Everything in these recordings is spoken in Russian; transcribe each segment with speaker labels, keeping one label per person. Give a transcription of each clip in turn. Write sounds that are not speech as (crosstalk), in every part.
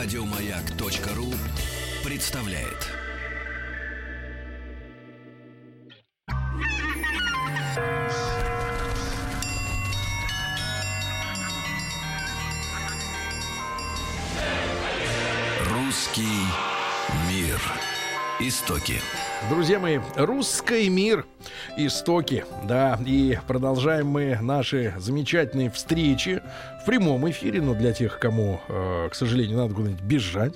Speaker 1: Радиомаяк.ру представляет. Русский мир. Истоки.
Speaker 2: Друзья мои, русский мир, истоки, да, и продолжаем мы наши замечательные встречи в прямом эфире, но для тех, кому, э, к сожалению, надо куда-нибудь бежать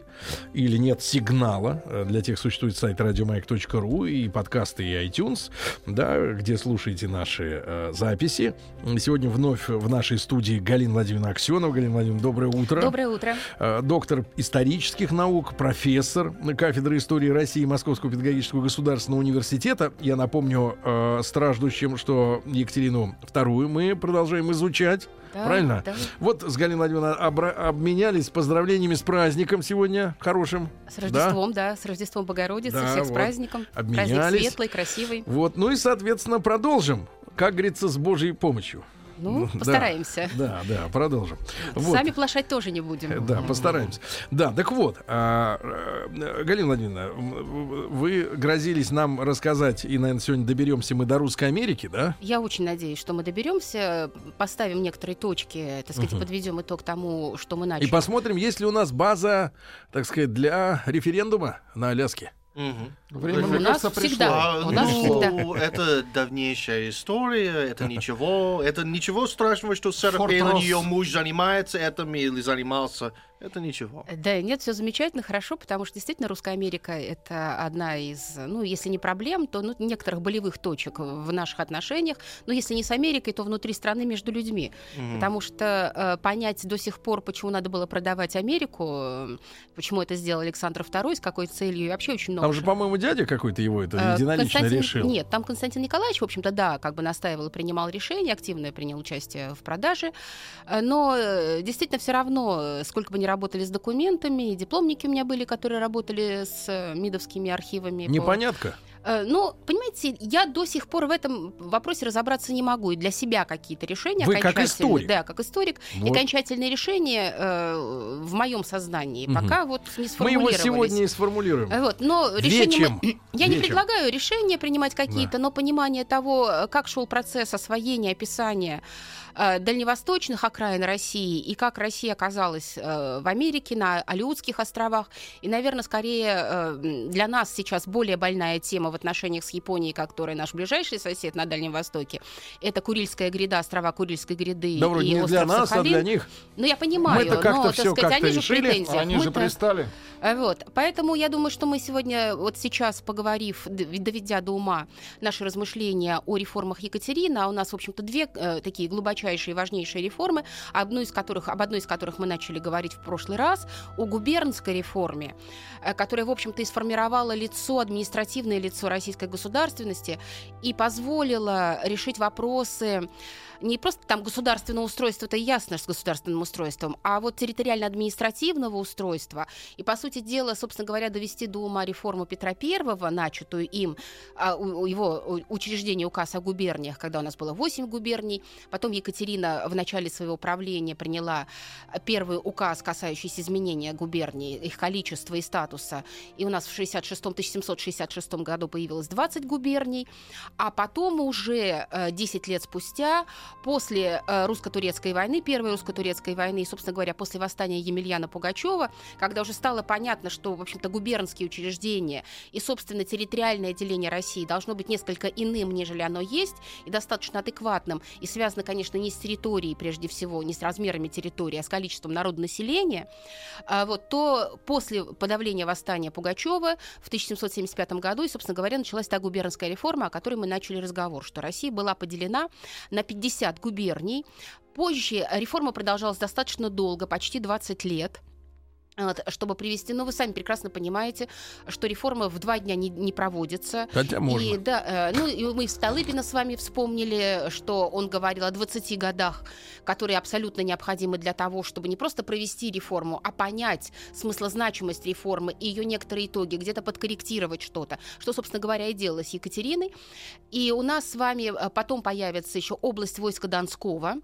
Speaker 2: или нет сигнала, э, для тех существует сайт радиомаяк.ру и подкасты и iTunes, да, где слушаете наши э, записи. Сегодня вновь в нашей студии Галина Владимировна Аксенова. Галина Владимировна, доброе утро.
Speaker 3: Доброе утро.
Speaker 2: Доктор исторических наук, профессор кафедры истории России Московского педагогического государственного университета. Я напомню э, страждущим, что Екатерину вторую мы продолжаем изучать.
Speaker 3: Да,
Speaker 2: Правильно?
Speaker 3: да.
Speaker 2: Вот с Галиной Владимировной обра- обменялись поздравлениями с праздником сегодня хорошим.
Speaker 3: С Рождеством, да, с Рождеством Богородицы,
Speaker 2: Да,
Speaker 3: всех с
Speaker 2: вот.
Speaker 3: праздником.
Speaker 2: Обменялись.
Speaker 3: Праздник светлый, красивый.
Speaker 2: Вот, ну и, соответственно, продолжим. Как говорится, с Божьей помощью.
Speaker 3: Ну,
Speaker 2: Да.
Speaker 3: постараемся.
Speaker 2: Да, да, продолжим. Вот.
Speaker 3: Сами плашать тоже не будем.
Speaker 2: Да, постараемся. Да, так вот, а, э, Галина Владимировна, вы грозились нам рассказать, и, наверное, сегодня доберемся мы до Русской Америки, да?
Speaker 3: Я очень надеюсь, что мы доберемся, поставим некоторые точки, так сказать,
Speaker 2: Мгм.
Speaker 3: подведем итог тому, что мы
Speaker 2: И
Speaker 3: начали.
Speaker 2: посмотрим, есть ли у нас база, так сказать, для референдума на Аляске.
Speaker 4: Мгм.
Speaker 5: Время,
Speaker 3: У
Speaker 5: мне
Speaker 3: нас
Speaker 5: кажется,
Speaker 3: всегда.
Speaker 5: пришло.
Speaker 4: А,
Speaker 3: У нас
Speaker 4: ну, это давнейшая история, это ничего, это ничего страшного, что 40 лет
Speaker 5: Форт-Росс.
Speaker 4: ее муж занимается этим или занимался, это ничего.
Speaker 3: Да, нет, все замечательно, хорошо, потому что действительно Русская Америка это одна из, ну, если не проблем, то ну, некоторых болевых точек в наших отношениях. Но если не с Америкой, то внутри страны между людьми.
Speaker 4: Мгм.
Speaker 3: Потому что э, понять до сих пор, почему надо было продавать Америку, э, почему это сделал Александр II, с какой целью, и вообще очень много.
Speaker 2: Там же, по-моему, дядя какой-то его это
Speaker 3: Э,
Speaker 2: единолично
Speaker 3: Константин-
Speaker 2: решил.
Speaker 3: Нет, там Константин Николаевич, в общем-то, да, как бы настаивал и принимал решение, активно принял участие в продаже. Э, Но э, действительно все равно, э, сколько бы ни работали с документами, и дипломники у меня были, которые работали с э, МИДовскими архивами. по-
Speaker 2: Непонятка.
Speaker 3: Э, Ну, понимаете, я до сих пор в этом вопросе разобраться не могу. И для себя какие-то решения
Speaker 2: Вы как историк.
Speaker 3: Да, как историк. И
Speaker 2: Вот.
Speaker 3: окончательные решения э, в моем сознании
Speaker 2: Мгм.
Speaker 3: пока вот не
Speaker 2: Мы
Speaker 3: сформулировались.
Speaker 2: его сегодня и сформулируем.
Speaker 3: Э, Вот, но решение мы-
Speaker 2: Вечем. (clears throat)
Speaker 3: я не
Speaker 2: Вечем.
Speaker 3: предлагаю решения принимать какие-то, но понимание того, как шел процесс освоения, описания дальневосточных окраин России и как Россия оказалась э, в Америке, на Алиутских островах. И, наверное, скорее э, для нас сейчас более больная тема в отношениях с Японией, которая наш ближайший сосед на Дальнем Востоке. Это Курильская греда, острова Курильской гряды
Speaker 2: Да,
Speaker 3: и
Speaker 2: не
Speaker 3: остров
Speaker 2: для нас, а
Speaker 3: Сахалин.
Speaker 2: для них.
Speaker 3: Ну, я понимаю, но, так сказать,
Speaker 2: как-то
Speaker 3: они же
Speaker 2: решили.
Speaker 3: претензиях.
Speaker 5: Они же пристали.
Speaker 3: а Вот. Поэтому я думаю, что мы сегодня, вот сейчас поговорив, доведя до ума наши размышления о реформах Екатерины, а у нас, в общем-то, две э, такие глубочайшие и важнейшие реформы, одну из которых, об одной из которых мы начали говорить в прошлый раз, о губернской реформе, э, которая, в общем-то, и сформировала лицо, административное лицо российской государственности и позволила решить вопросы не просто там государственного устройства, это ясно с государственным устройством, а вот территориально-административного устройства. И, по сути дела, собственно говоря, довести до ума реформу Петра I, начатую им, а, его учреждение указ о губерниях, когда у нас было 8 губерний. Потом Екатерина в начале своего правления приняла первый указ, касающийся изменения губерний, их количества и статуса. И у нас в 66 1766 году появилось 20 губерний. А потом уже э, 10 лет спустя, после э, русско-турецкой войны, первой русско-турецкой войны, и, собственно говоря, после восстания Емельяна Пугачева, когда уже стало понятно, что, в общем-то, губернские учреждения и, собственно, территориальное деление России должно быть несколько иным, нежели оно есть, и достаточно адекватным, и связано, конечно, не с территорией, прежде всего, не с размерами территории, а с количеством народонаселения, а, вот, то после подавления восстания Пугачева в 1775 году, и, собственно говоря, началась та губернская реформа, о которой мы начали разговор, что Россия была поделена на 50 губерний. Позже реформа продолжалась достаточно долго, почти 20 лет. Вот, чтобы привести, ну вы сами прекрасно понимаете, что реформа в два дня не, не проводится.
Speaker 2: Хотя можно.
Speaker 3: И, да, э, ну, и мы Столыпина с вами вспомнили, что он говорил о 20 годах, которые абсолютно необходимы для того, чтобы не просто провести реформу, а понять смыслозначимость реформы и ее некоторые итоги, где-то подкорректировать что-то, что, собственно говоря, и делалось Екатериной. И у нас с вами э, потом появится еще область войска Донского,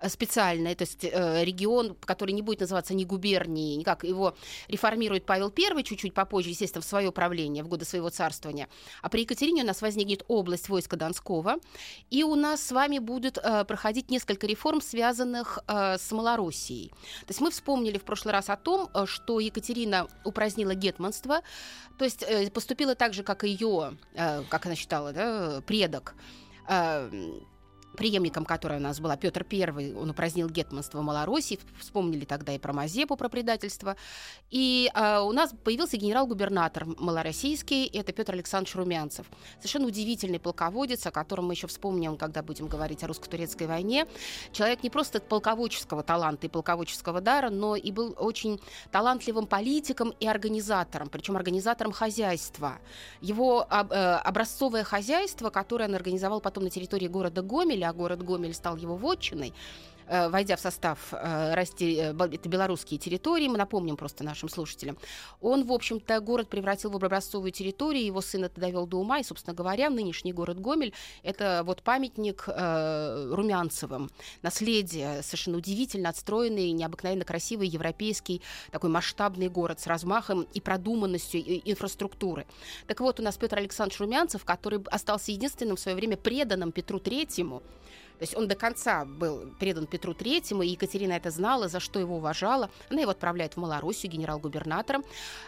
Speaker 3: э, специальная, то есть э, регион, который не будет называться ни губернией, никак, его реформирует Павел I чуть-чуть попозже, естественно, в свое правление, в годы своего царствования. А при Екатерине у нас возникнет область войска Донского, и у нас с вами будет э, проходить несколько реформ, связанных с Малороссией. То есть мы вспомнили в прошлый раз о том, что Екатерина упразднила гетманство, то есть поступила так же, как ее, как она считала, да, предок. Преемником которой у нас была Петр I, он упразднил гетманство Малороссии, вспомнили тогда и про Мазепу, про предательство. И э, у нас появился генерал-губернатор малороссийский, это Петр Александрович Румянцев. Совершенно удивительный полководец, о котором мы еще вспомним, когда будем говорить о русско-турецкой войне. Человек не просто полководческого таланта и полководческого дара, но и был очень талантливым политиком и организатором, причем организатором хозяйства. Его э, образцовое хозяйство, которое он организовал потом на территории города Гомеля, а город Гомель стал его вотчиной, войдя в состав э, э, белорусские территории, мы напомним просто нашим слушателям, он, в общем-то, город превратил в образцовую территорию, его сын это довел до ума, и, собственно говоря, нынешний город Гомель — это вот памятник э, Румянцевым, наследие, совершенно удивительно отстроенный, необыкновенно красивый европейский такой масштабный город с размахом и продуманностью инфраструктуры. Так вот, у нас Петр Александрович Румянцев, который остался единственным в свое время преданным Петру Третьему, то есть он до конца был предан Петру Третьему, и Екатерина это знала, за что его уважала. Она его отправляет в Малоруссию генерал-губернатором.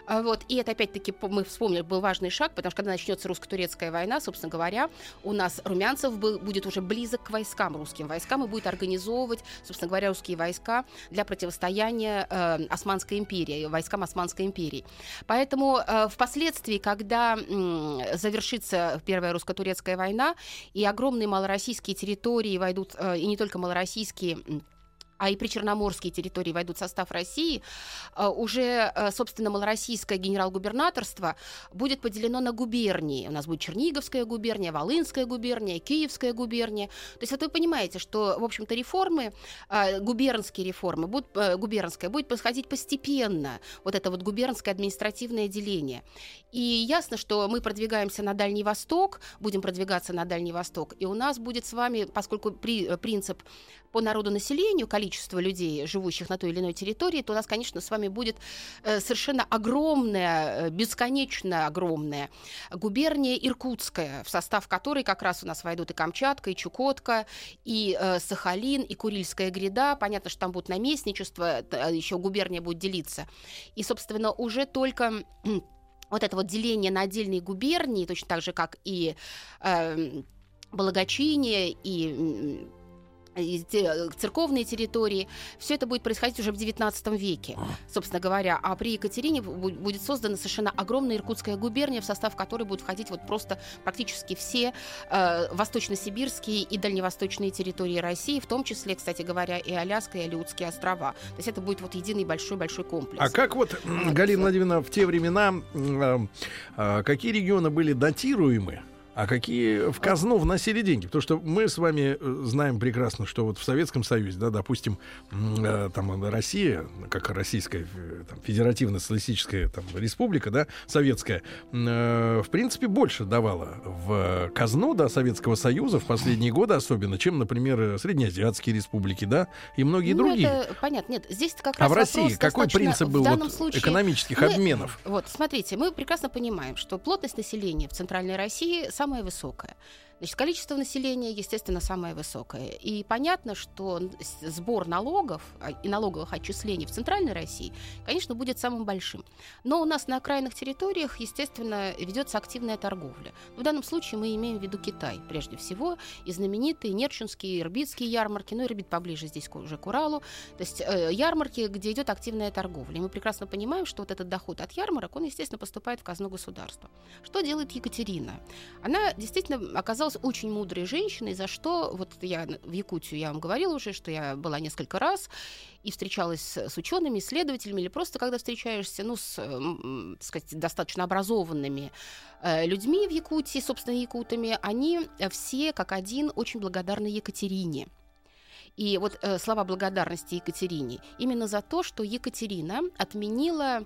Speaker 3: А, вот. И это, опять-таки, мы вспомнили, был важный шаг, потому что когда начнется русско-турецкая война, собственно говоря, у нас Румянцев был, будет уже близок к войскам, русским войскам, и будет организовывать, собственно говоря, русские войска для противостояния э, Османской империи, войскам Османской империи. Поэтому э, впоследствии, когда э, завершится Первая русско-турецкая война, и огромные малороссийские территории войдут, э, и не только малороссийские а и причерноморские территории войдут в состав России, э, уже, э, собственно, малороссийское генерал-губернаторство будет поделено на губернии. У нас будет Черниговская губерния, Волынская губерния, Киевская губерния. То есть вот вы понимаете, что, в общем-то, реформы, э, губернские реформы, будут, губернская будет происходить постепенно, вот это вот губернское административное деление. И ясно, что мы продвигаемся на Дальний Восток, будем продвигаться на Дальний Восток, и у нас будет с вами, поскольку при, принцип по народонаселению, количество людей, живущих на той или иной территории, то у нас, конечно, с вами будет э, совершенно огромная, э, бесконечно огромная губерния Иркутская, в состав которой как раз у нас войдут и Камчатка, и Чукотка, и э, Сахалин, и Курильская гряда. Понятно, что там будет наместничество, еще губерния будет делиться. И, собственно, уже только вот это вот деление на отдельные губернии, точно так же, как и э, Благочиние и церковные территории. Все это будет происходить уже в XIX веке, а. собственно говоря. А при Екатерине будет создана совершенно огромная Иркутская губерния, в состав которой будут входить вот просто практически все э, восточно-сибирские и дальневосточные территории России, в том числе, кстати говоря, и Аляска, и Алиутские острова. То есть это будет вот единый большой-большой комплекс.
Speaker 2: А как вот, Галина Владимировна, в те времена э, э, какие регионы были датируемы? А какие в казну вносили деньги? Потому что мы с вами э, знаем прекрасно, что вот в Советском Союзе, да, допустим, э, там Россия, как Российская э, там, Федеративная Социалистическая там, Республика, да, советская, э, в принципе, больше давала в казну, да, Советского Союза в последние годы особенно, чем, например, Среднеазиатские республики, да, и многие ну, другие.
Speaker 3: Это понятно. Нет, здесь как
Speaker 2: а раз А в России какой принцип был вот, случае, экономических
Speaker 3: мы,
Speaker 2: обменов?
Speaker 3: Вот, смотрите, мы прекрасно понимаем, что плотность населения в Центральной России сам самая высокая. Значит, количество населения, естественно, самое высокое. И понятно, что сбор налогов а, и налоговых отчислений в Центральной России, конечно, будет самым большим. Но у нас на окраинных территориях, естественно, ведется активная торговля. В данном случае мы имеем в виду Китай, прежде всего, и знаменитые Нерчинские, Ирбитские ярмарки, ну, Ирбит поближе здесь уже к Уралу, то есть э, ярмарки, где идет активная торговля. И мы прекрасно понимаем, что вот этот доход от ярмарок, он, естественно, поступает в казну государства. Что делает Екатерина? Она действительно оказалась оказалась очень мудрой женщиной, за что вот я в Якутию, я вам говорила уже, что я была несколько раз и встречалась с, учеными, исследователями, или просто когда встречаешься, ну, с, э, так сказать, достаточно образованными э, людьми в Якутии, собственно, якутами, они все как один очень благодарны Екатерине. И вот э, слова благодарности Екатерине именно за то, что Екатерина отменила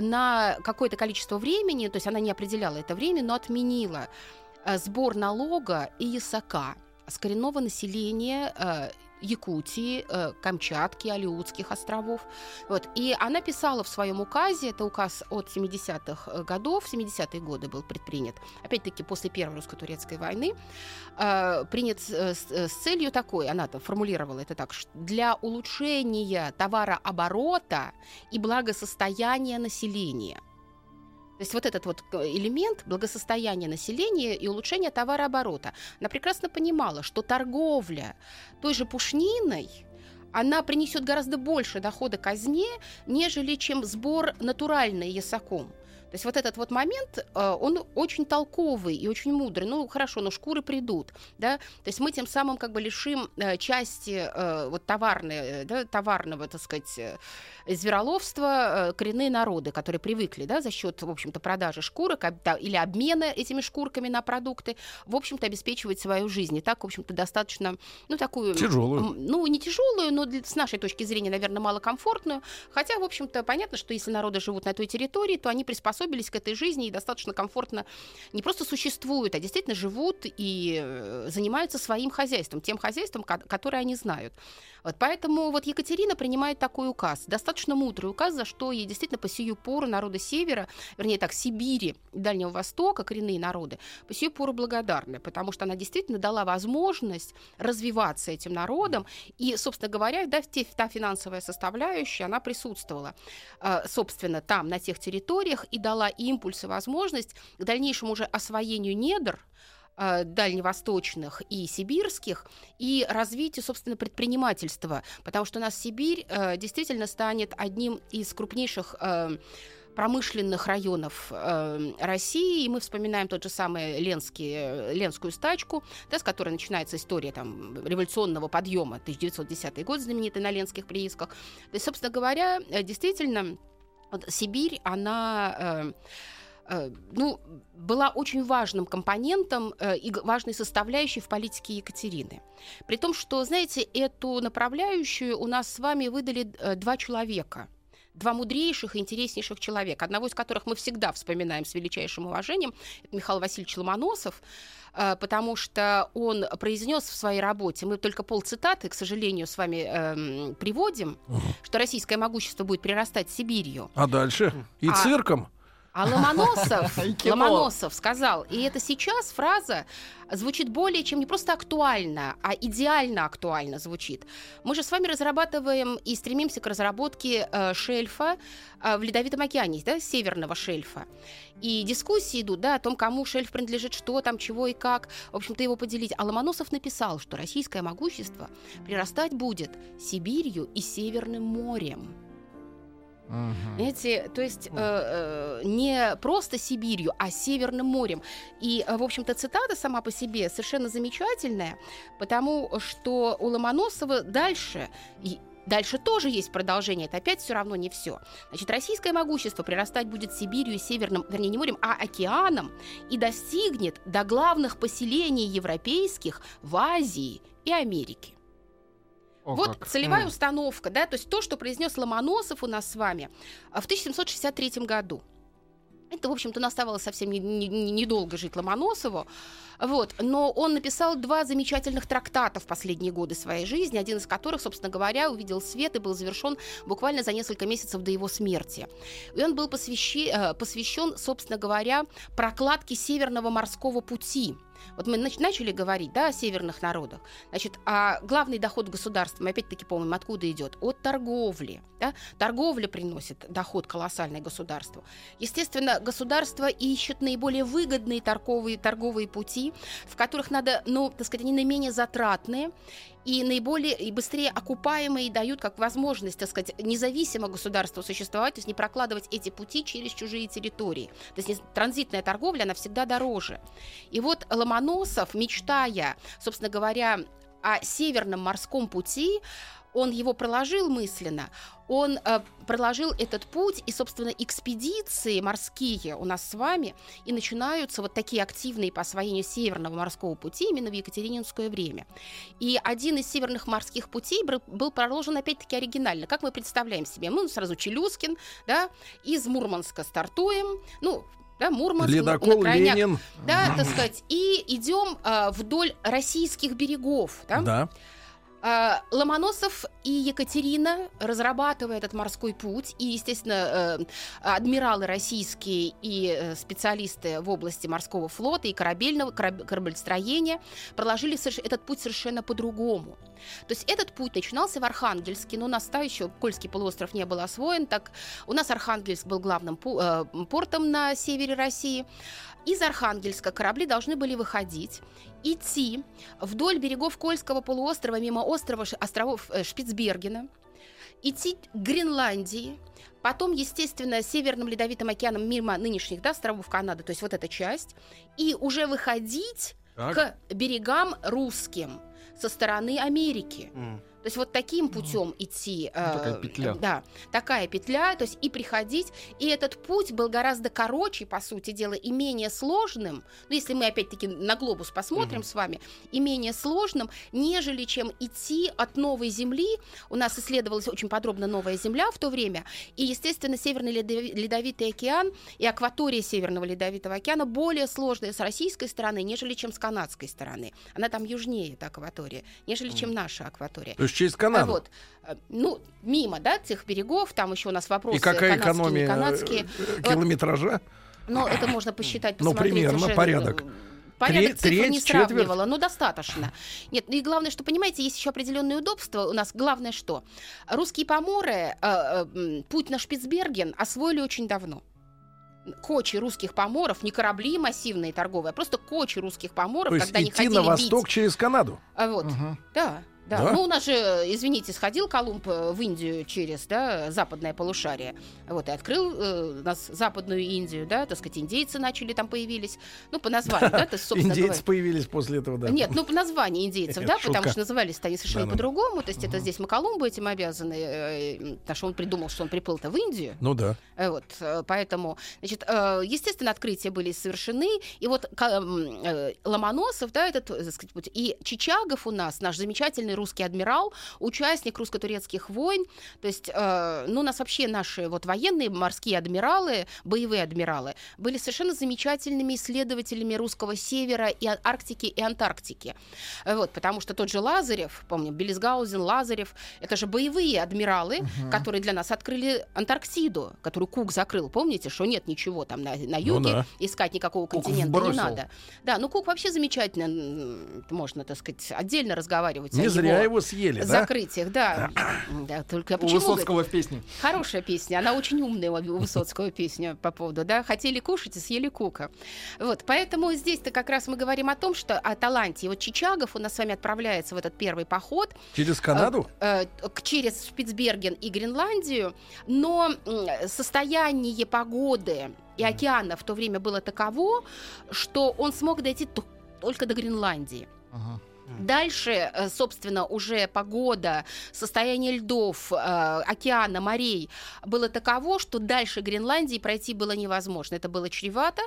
Speaker 3: на какое-то количество времени, то есть она не определяла это время, но отменила Э, сбор налога и ясака с коренного населения э, Якутии, э, Камчатки, Алиутских островов. Вот. И она писала в своем указе, это указ от 70-х годов, 70-е годы был предпринят, опять-таки после Первой русско-турецкой войны, э, принят с, целью такой, она -то формулировала это так, для улучшения товарооборота и благосостояния населения. То есть вот этот вот э, элемент благосостояния населения и улучшения товарооборота. Она прекрасно понимала, что торговля той же пушниной она принесет гораздо больше дохода казне, нежели чем сбор натуральной ясаком. То есть вот этот вот момент, э, он очень толковый и очень мудрый. Ну, хорошо, но шкуры придут, да. То есть мы тем самым как бы лишим э, части э, вот товарной, да, товарного, так сказать, звероловства коренные народы, которые привыкли, да, за счет, в общем-то, продажи шкурок или обмена этими шкурками на продукты, в общем-то, обеспечивать свою жизнь. И так, в общем-то, достаточно, ну, такую...
Speaker 2: Тяжелую.
Speaker 3: Ну, не тяжелую, но с нашей точки зрения, наверное, малокомфортную. Хотя, в общем-то, понятно, что если народы живут на той территории, то они приспособлены приспособились к этой жизни и достаточно комфортно не просто существуют, а действительно живут и э, занимаются своим хозяйством, тем хозяйством, которое они знают. Вот поэтому вот Екатерина принимает такой указ, достаточно мудрый указ, за что ей действительно по сию пору народы Севера, вернее так, Сибири, Дальнего Востока, коренные народы, по сию пору благодарны, потому что она действительно дала возможность развиваться этим народам, и, собственно говоря, да, та финансовая составляющая, она присутствовала, э, собственно, там, на тех территориях, и дала импульс и возможность к дальнейшему уже освоению недр, Э, дальневосточных и сибирских, и развитию, собственно, предпринимательства, потому что у нас Сибирь э, действительно станет одним из крупнейших э, промышленных районов э, России, и мы вспоминаем тот же самый Ленский, Ленскую стачку, да, с которой начинается история там, революционного подъема, 1910 год, знаменитый на Ленских приисках. То есть, собственно говоря, э, действительно, вот Сибирь, она... Э, Э, ну, была очень важным компонентом э, и важной составляющей в политике Екатерины. При том, что, знаете, эту направляющую у нас с вами выдали два человека – два мудрейших и интереснейших человека, одного из которых мы всегда вспоминаем с величайшим уважением, это Михаил Васильевич Ломоносов, потому что он произнес в своей работе, мы только полцитаты, к сожалению, с вами эм, приводим, угу. что российское могущество будет прирастать Сибирью.
Speaker 2: А дальше? И а, цирком?
Speaker 3: А Ломоносов, (laughs) Ломоносов сказал, и это сейчас фраза звучит более чем не просто актуально, а идеально актуально звучит. Мы же с вами разрабатываем и стремимся к разработке э, шельфа э, в Ледовитом океане, да, северного шельфа. И дискуссии идут, да, о том, кому шельф принадлежит, что там, чего и как, в общем-то, его поделить. А Ломоносов написал, что российское могущество прирастать будет Сибирью и Северным морем. Угу. Понимаете, то есть э, э, не просто Сибирью, а Северным морем. И, э, в общем-то, цитата сама по себе совершенно замечательная, потому что у Ломоносова дальше и Дальше тоже есть продолжение, это опять все равно не все. Значит, российское могущество прирастать будет Сибирью и Северным, вернее, не морем, а океаном и достигнет до главных поселений европейских в Азии и Америке. О, вот как. целевая mm. установка, да, то есть то, что произнес Ломоносов у нас с вами а, в 1763 году. Это, в общем-то, оставалось совсем недолго не, не жить Ломоносову. Вот. Но он написал два замечательных трактата в последние годы своей жизни, один из которых, собственно говоря, увидел свет и был завершен буквально за несколько месяцев до его смерти. И он был посвящен, э, посвящен собственно говоря, прокладке Северного морского пути – вот мы начали говорить да, о северных народах. Значит, а главный доход государства, мы опять-таки помним, откуда идет? От торговли. Да? Торговля приносит доход колоссальный государству. Естественно, государство ищет наиболее выгодные торговые, торговые пути, в которых надо, ну, так сказать, они наименее затратные и наиболее и быстрее окупаемые дают как возможность, так сказать, независимо государству существовать, то есть не прокладывать эти пути через чужие территории. То есть транзитная торговля, она всегда дороже. И вот Ломоносов, мечтая, собственно говоря, о Северном морском пути, он его проложил мысленно, он э, проложил этот путь, и, собственно, экспедиции морские у нас с вами и начинаются вот такие активные по освоению Северного морского пути именно в Екатерининское время. И один из северных морских путей был проложен, опять-таки, оригинально. Как мы представляем себе? Мы сразу Челюскин, да, из Мурманска стартуем, ну, да, Мурманск,
Speaker 2: Ледокол, на крайняк, Ленин.
Speaker 3: да, так сказать, и идем э, вдоль российских берегов, да,
Speaker 2: да.
Speaker 3: А, Ломоносов и Екатерина, разрабатывая этот морской путь, и, естественно, э, адмиралы российские и э, специалисты в области морского флота и корабельного кораб- кораблестроения проложили этот путь совершенно по-другому. То есть этот путь начинался в Архангельске, но у нас еще Кольский полуостров не был освоен, так у нас Архангельск был главным э, портом на севере России. Из Архангельска корабли должны были выходить, идти вдоль берегов Кольского полуострова, мимо острова островов э, Шпицбергена, идти к Гренландии, потом, естественно, Северным Ледовитым океаном мимо нынешних да, островов Канады, то есть вот эта часть, и уже выходить
Speaker 2: Так.
Speaker 3: к берегам русским со стороны Америки.
Speaker 4: М.
Speaker 3: То есть вот таким путем идти. э,
Speaker 5: такая петля.
Speaker 3: Да, такая петля, то есть и приходить. И этот путь был гораздо короче, по сути дела, и менее сложным. Ну, если мы опять-таки на глобус посмотрим с вами, и менее сложным, нежели чем идти от новой земли. У нас исследовалась очень подробно новая земля в то время. И, естественно, Северный Ледови- Ледовитый океан и акватория Северного Ледовитого океана более сложная с российской стороны, нежели чем с канадской стороны. Она там южнее, эта акватория, нежели чем наша акватория.
Speaker 2: То есть через Канаду.
Speaker 3: Вот, э, ну, мимо, да, тех берегов, там еще у нас вопросы
Speaker 2: И какая
Speaker 3: канадские,
Speaker 2: экономия
Speaker 3: не канадские.
Speaker 2: э, э, километража?
Speaker 3: Но это можно посчитать,
Speaker 2: Ну, примерно,
Speaker 3: уже,
Speaker 2: порядок.
Speaker 3: э, Порядок
Speaker 2: Тре-
Speaker 3: цифр не
Speaker 2: четверть?
Speaker 3: сравнивала, но достаточно. Нет, ну и главное, что, понимаете, есть еще определенные удобства. У нас главное что? Русские поморы э, э, путь на Шпицберген освоили очень давно. Кочи русских поморов, не корабли массивные торговые, а просто кочи русских поморов,
Speaker 2: То есть
Speaker 3: когда они
Speaker 2: идти
Speaker 3: ходили
Speaker 2: на
Speaker 3: бить.
Speaker 2: восток через Канаду.
Speaker 3: А вот,
Speaker 5: Мгм.
Speaker 3: да. Да.
Speaker 2: Да?
Speaker 3: ну у нас же, извините, сходил Колумб э, в Индию через да, западное полушарие, вот, и открыл э, нас западную Индию, да, так сказать, индейцы начали там появились, ну, по названию, да, то есть, собственно
Speaker 2: Индейцы
Speaker 3: говоря.
Speaker 2: появились после этого, да.
Speaker 3: Нет, ну по названию индейцев, да,
Speaker 2: шутка.
Speaker 3: потому что назывались-то они совершенно по-другому. То есть это здесь мы Колумбу этим обязаны, э, потому что он придумал, что он приплыл-то в Индию.
Speaker 2: Ну да.
Speaker 3: Э, Вот, э, поэтому, значит, э, естественно, открытия были совершены, и вот э, Ломоносов, да, этот, э, так сказать, и Чичагов у нас, наш замечательный русский адмирал, участник русско-турецких войн, то есть, э, ну, у нас вообще наши вот военные морские адмиралы, боевые адмиралы, были совершенно замечательными исследователями русского севера и А- Арктики и Антарктики, Э, вот, потому что тот же Лазарев, помню, Белизгаузен, Лазарев, это же боевые адмиралы, которые для нас открыли Антарктиду, которую Кук закрыл. Помните, что нет ничего там на, на юге,
Speaker 2: Ну да.
Speaker 3: искать никакого
Speaker 5: Кук
Speaker 3: континента не
Speaker 5: вбросил.
Speaker 3: надо. Да, ну Кук вообще замечательно, можно, так сказать, отдельно разговаривать о
Speaker 2: Не зря его съели, да?
Speaker 3: закрытиях, да. да. Только
Speaker 5: У? Высоцкого в песне.
Speaker 3: Хорошая песня, она очень умная у Высоцкого песня по поводу, да, хотели кушать и съели кука. Вот, поэтому здесь-то как раз мы говорим о том, что о таланте. И вот Чичагов у нас с вами отправляется в этот первый поход,
Speaker 2: Через Канаду?
Speaker 3: э, к- через Шпицберген и Гренландию, но м, состояние погоды и океана в то время было таково, что он смог дойти только до Гренландии.
Speaker 5: Ага.
Speaker 3: Дальше, э, собственно, уже погода, состояние льдов, э, океана, морей было таково, что дальше Гренландии пройти было невозможно. Это было чревато.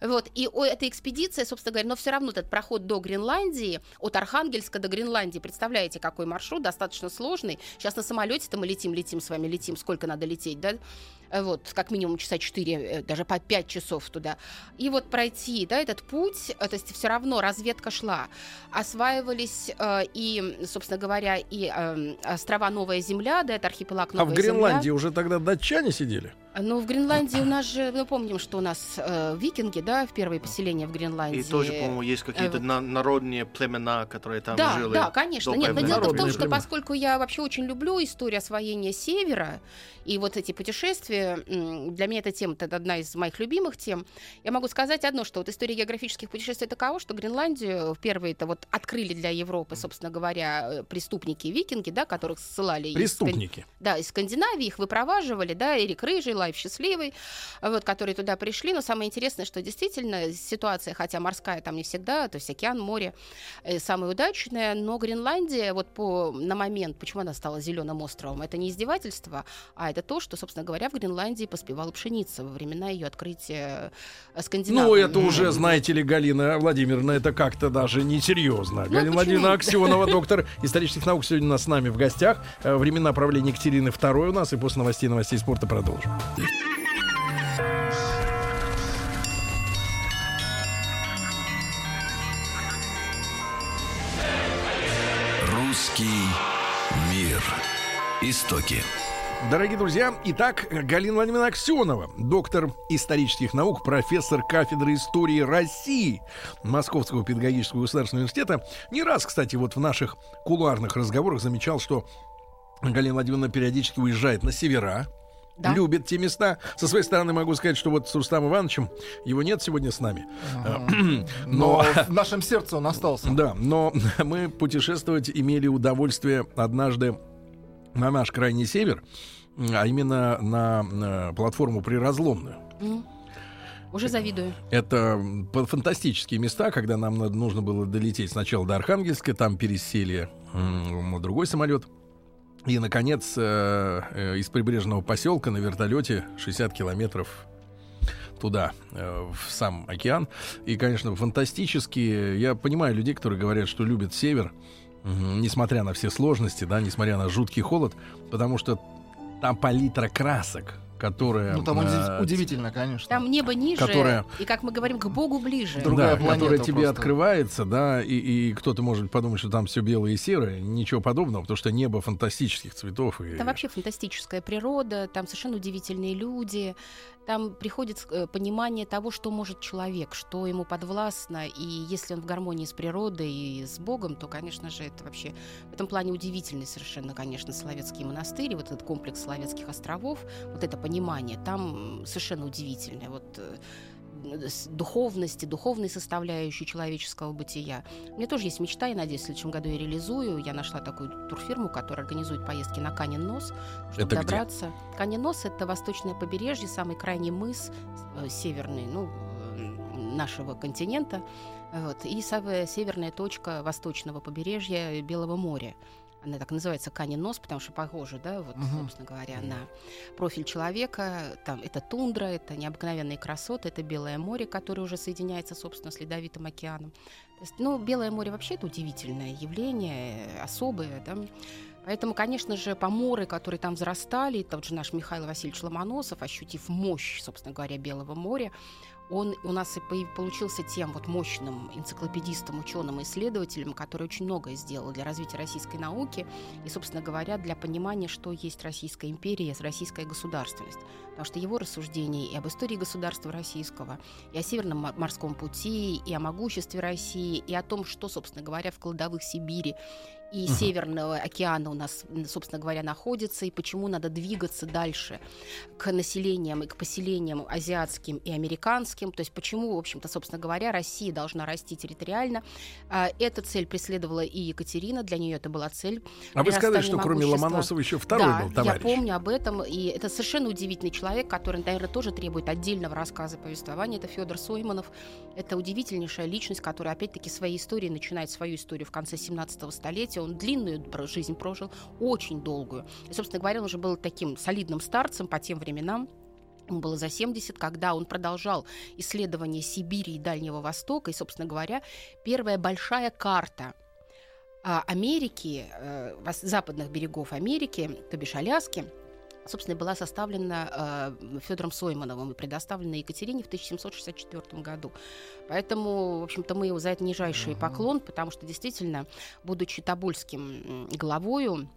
Speaker 3: Вот. И эта экспедиция, собственно говоря, но все равно этот проход до Гренландии, от Архангельска до Гренландии, представляете, какой маршрут, достаточно сложный. Сейчас на самолете-то мы летим, летим с вами, летим, сколько надо лететь, да? Э, Вот, как минимум часа 4, даже по 5 часов туда. И вот пройти, да, этот путь, то есть все равно разведка шла осваивались э, и, собственно говоря, и э, острова Новая Земля, да, это архипелаг
Speaker 2: А
Speaker 3: Новая
Speaker 2: в Гренландии
Speaker 3: Земля.
Speaker 2: уже тогда датчане сидели?
Speaker 3: Ну, в Гренландии у нас же, мы помним, что у нас э, викинги, да, в первые поселения в Гренландии.
Speaker 4: И тоже, по-моему, есть какие-то
Speaker 3: э,
Speaker 4: на- народные племена, которые там
Speaker 3: да,
Speaker 4: жили.
Speaker 3: да, конечно. Нет, но дело в том, что поскольку я вообще очень люблю историю освоения Севера, и вот эти путешествия, для меня эта тема это одна из моих любимых тем, я могу сказать одно, что вот история географических путешествий такова, что Гренландию впервые это вот открыли для Европы, собственно говоря, э, преступники викинги, да, которых ссылали из
Speaker 2: Преступники.
Speaker 3: да, из Скандинавии их выпроваживали, да, Эрик Рыжий, Лейф Счастливый, вот, которые туда пришли. Но самое интересное, что действительно ситуация, хотя морская там не всегда, то есть океан, море, э, самая удачная, но Гренландия, вот по, на момент, почему она стала зеленым островом, это не издевательство, а это то, что, собственно говоря, в Гренландии поспевала пшеница во времена ее открытия э, Скандинавии.
Speaker 2: Ну, это уже, знаете ли, Галина Владимировна, это как-то даже несерьезно. Галина
Speaker 3: почему?
Speaker 2: Владимировна Аксенова, (laughs) доктор исторических наук, сегодня у нас с нами в гостях. Э, Времена правления Екатерины II у нас, и после новостей новостей спорта продолжим.
Speaker 1: Русский Истоки.
Speaker 2: Дорогие друзья, итак, Галина Владимировна Аксенова, доктор исторических наук, профессор кафедры истории России Московского педагогического государственного университета. Не раз, кстати, вот в наших кулуарных разговорах замечал, что Галина Владимировна периодически уезжает на севера,
Speaker 3: Да.
Speaker 2: любит те места. Со своей стороны могу сказать, что вот с Рустамом Ивановичем его нет сегодня с нами. (clears throat)
Speaker 5: Но в нашем сердце он остался.
Speaker 2: Да, но (laughs) мы путешествовать имели удовольствие однажды на наш крайний север, а именно на, э, платформу Приразломную.
Speaker 3: М. Уже завидую.
Speaker 2: Это фантастические места, когда нам нужно было долететь сначала до Архангельска, там пересели на другой самолет. И, наконец, э, э, из прибрежного поселка на вертолете 60 километров туда, э, в сам океан. И, конечно, фантастически. Я понимаю людей, которые говорят, что любят север, несмотря на все сложности, да, несмотря на жуткий холод, потому что там палитра красок, которая...
Speaker 5: Ну, там
Speaker 2: э,
Speaker 5: уди- удивительно, конечно.
Speaker 3: Там небо ниже,
Speaker 2: Которая-
Speaker 3: и, как мы говорим, к Богу ближе.
Speaker 5: Друг- Другая
Speaker 2: да,
Speaker 5: планета
Speaker 2: которая тебе
Speaker 5: просто.
Speaker 2: открывается, да, и, и кто-то может подумать, что там все белое и серое. Ничего подобного, потому что небо фантастических цветов. И...
Speaker 3: Там вообще фантастическая природа, там совершенно удивительные люди, там приходит э, понимание того, что может человек, что ему подвластно, и если он в гармонии с природой и с Богом, то, конечно же, это вообще в этом плане удивительный совершенно, конечно, Соловецкий монастырь, вот этот комплекс Соловецких островов, вот это понимание, там совершенно удивительное. Вот э, духовности, духовной составляющей человеческого бытия. У меня тоже есть мечта, я надеюсь, в следующем году я реализую. Я нашла такую турфирму, которая организует поездки на Канин Нос, чтобы
Speaker 2: Это
Speaker 3: добраться. Канин Нос — это восточное побережье, самый крайний мыс, э, северный, ну, э, нашего континента. Вот, и самая северная точка восточного побережья Белого моря. Она так называется Канин Нос, потому что похоже, да, вот,
Speaker 5: Мгм.
Speaker 3: собственно говоря, на профиль человека. Там это тундра, это необыкновенные красоты, это Белое море, которое уже соединяется, собственно, с Ледовитым океаном. То есть, ну, Белое море вообще это удивительное явление, особое, да. Поэтому, конечно же, поморы, которые там взрастали, тот же наш Михаил Васильевич Ломоносов, ощутив мощь, собственно говоря, Белого моря, он у нас и получился тем вот мощным энциклопедистом, ученым, исследователем, который очень многое сделал для развития российской науки и, собственно говоря, для понимания, что есть Российская империя, российская государственность. Потому что его рассуждения и об истории государства российского, и о Северном мо- морском пути, и о могуществе России, и о том, что, собственно говоря, в кладовых Сибири и Северного океана у нас, собственно говоря, находится, и почему надо двигаться дальше к населениям и к поселениям азиатским и американским. То есть почему, в общем-то, собственно говоря, Россия должна расти территориально. А, Эта цель преследовала и Екатерина, для нее это была цель.
Speaker 2: А вы сказали, что кроме. Ломоносова еще второй
Speaker 3: да,
Speaker 2: был товарищ.
Speaker 3: я помню об этом, и это совершенно удивительный человек, который, наверное, тоже требует отдельного рассказа повествования. Это Федор Сойманов. Это удивительнейшая личность, которая, опять-таки, своей историей начинает свою историю в конце 17 столетия. Он длинную жизнь прожил, очень долгую. И, собственно говоря, он уже был таким солидным старцем по тем временам. Ему было за 70, когда он продолжал исследование Сибири и Дальнего Востока. И, собственно говоря, первая большая карта а, Америки, э, западных берегов Америки, то бишь Аляски, собственно, была составлена э, Федором Соймановым и предоставлена Екатерине в 1764 году. Поэтому, в общем-то, мы его за это нижайший поклон, потому что действительно, будучи тобольским главою,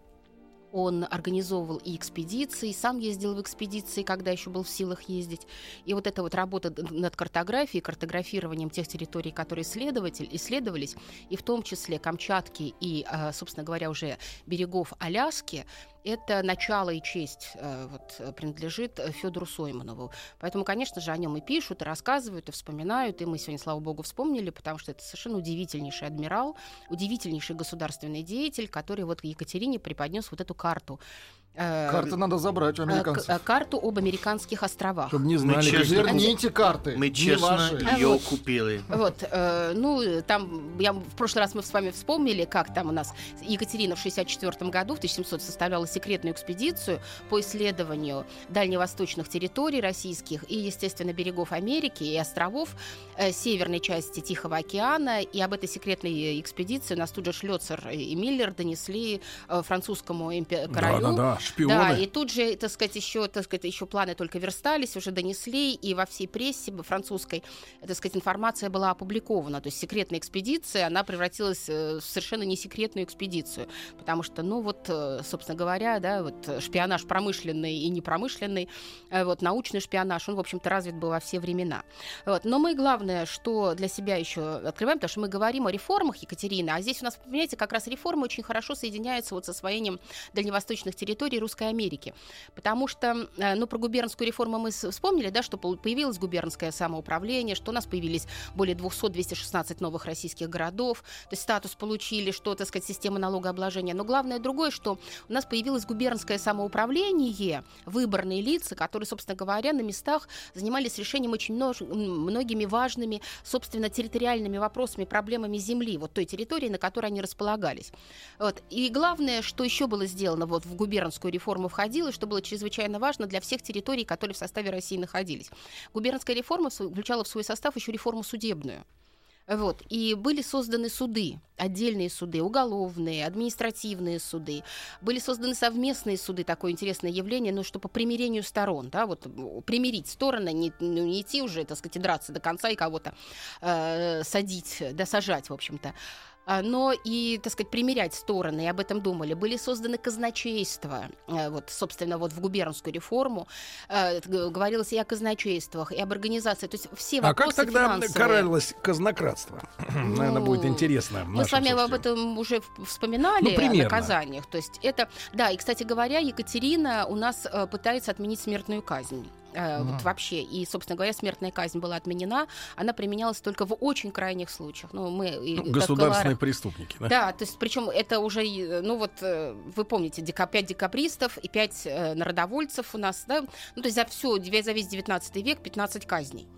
Speaker 3: он организовывал и экспедиции, сам ездил в экспедиции, когда еще был в силах ездить. И вот эта вот работа над картографией, картографированием тех территорий, которые исследователь, исследовались, и в том числе Камчатки и, э, собственно говоря, уже берегов Аляски, это начало и честь э, вот, э, принадлежит Федору Сойманову. Поэтому, конечно же, о нем и пишут, и рассказывают, и вспоминают. И мы сегодня, слава богу, вспомнили, потому что это совершенно удивительнейший адмирал, удивительнейший государственный деятель, который вот Екатерине преподнес вот эту карту. Э,
Speaker 5: Карты надо забрать у
Speaker 3: э, к-
Speaker 5: американцев.
Speaker 3: э, карту об американских островах.
Speaker 2: Чтобы не
Speaker 4: Мы
Speaker 2: знали,
Speaker 4: честно-
Speaker 2: какие-
Speaker 5: Верните карты.
Speaker 4: Мы честно
Speaker 5: ваши.
Speaker 3: А
Speaker 4: ее
Speaker 3: вот.
Speaker 4: купили.
Speaker 3: Вот, э, ну, там, я, в прошлый раз мы с вами вспомнили, как там у нас Екатерина в 64 году, в 1700 составляла секретную экспедицию по исследованию дальневосточных территорий российских и, естественно, берегов Америки и островов э, северной части Тихого океана. И об этой секретной экспедиции у нас тут же Шлёцер и Миллер донесли э, французскому импе- королю.
Speaker 2: Да-да-да,
Speaker 3: Э,
Speaker 2: шпионы.
Speaker 3: Да, и тут же, так сказать, еще, так сказать, еще планы только верстались, уже донесли, и во всей прессе французской, так сказать, информация была опубликована. То есть секретная экспедиция, она превратилась э, в совершенно не секретную экспедицию. Потому что, ну вот, э, собственно говоря, да, вот шпионаж промышленный и непромышленный, э, вот научный шпионаж, он, в общем-то, развит был во все времена. Вот. Но мы главное, что для себя еще открываем, потому что мы говорим о реформах Екатерины, а здесь у нас, понимаете, как раз реформы очень хорошо соединяются вот с освоением дальневосточных территорий Русской Америки. Потому что, э, ну, про губернскую реформу мы вспомнили, да, что появилось губернское самоуправление, что у нас появились более 200-216 новых российских городов, то есть статус получили, что, так сказать, система налогообложения. Но главное другое, что у нас появилось губернское самоуправление, выборные лица, которые, собственно говоря, на местах занимались решением очень множ... многими важными, собственно, территориальными вопросами, проблемами земли, вот той территории, на которой они располагались. Вот. И главное, что еще было сделано вот в губернскую реформу входило, что было чрезвычайно важно для всех территорий, которые в составе России находились. Губернская реформа включала в свой состав еще реформу судебную. Вот. И были созданы суды, отдельные суды, уголовные, административные суды. Были созданы совместные суды, такое интересное явление, ну, что по примирению сторон, да, вот примирить стороны, не, ну, не идти уже, так сказать, драться до конца и кого-то э, садить, да, сажать, в общем-то. А, но и, так сказать, примерять стороны, и об этом думали. Были созданы казначейства, э, вот, собственно, вот в губернскую реформу э, говорилось и о казначействах, и об организации, то есть все вопросы
Speaker 2: А как тогда
Speaker 3: финансовые.
Speaker 2: каралось казнократство? (clears throat) Ну, Наверное, будет интересно.
Speaker 3: Мы с вами об этом уже вспоминали,
Speaker 2: ну,
Speaker 3: о наказаниях. То есть это, да, и, кстати говоря, Екатерина у нас э, пытается отменить смертную казнь э, вот вообще. И, собственно говоря, смертная казнь была отменена. Она применялась только в очень крайних случаях. Ну, мы,
Speaker 2: ну, государственные колор... преступники, да?
Speaker 3: Да, то есть причем это уже, ну вот, э, вы помните, 5 декабристов и 5 э, народовольцев у нас, да? Ну, то есть за все, за весь 19 век 15 казней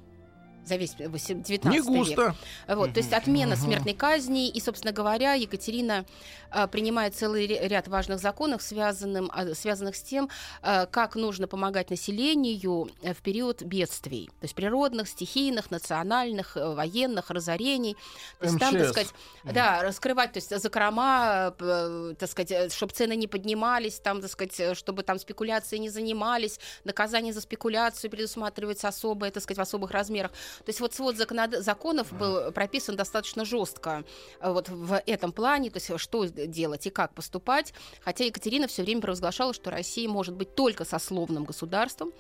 Speaker 3: за весь 19
Speaker 2: Не густо.
Speaker 3: век. Вот, то есть отмена смертной казни, и, собственно говоря, Екатерина а, принимает целый ряд важных законов, связанным, а, связанных с тем, а, как нужно помогать населению э, в период бедствий, то есть природных, стихийных, национальных, э, военных, разорений. То есть
Speaker 5: МЧС.
Speaker 3: там, так сказать, да, раскрывать, то есть закрома, э, так сказать, чтобы цены не поднимались, там, так сказать, чтобы там спекуляции не занимались, наказание за спекуляцию предусматривается особое, так сказать, в особых размерах. То есть вот свод законод... законов был прописан достаточно жестко э, вот в этом плане, то есть что делать и как поступать. Хотя Екатерина все время провозглашала, что Россия может быть только сословным государством,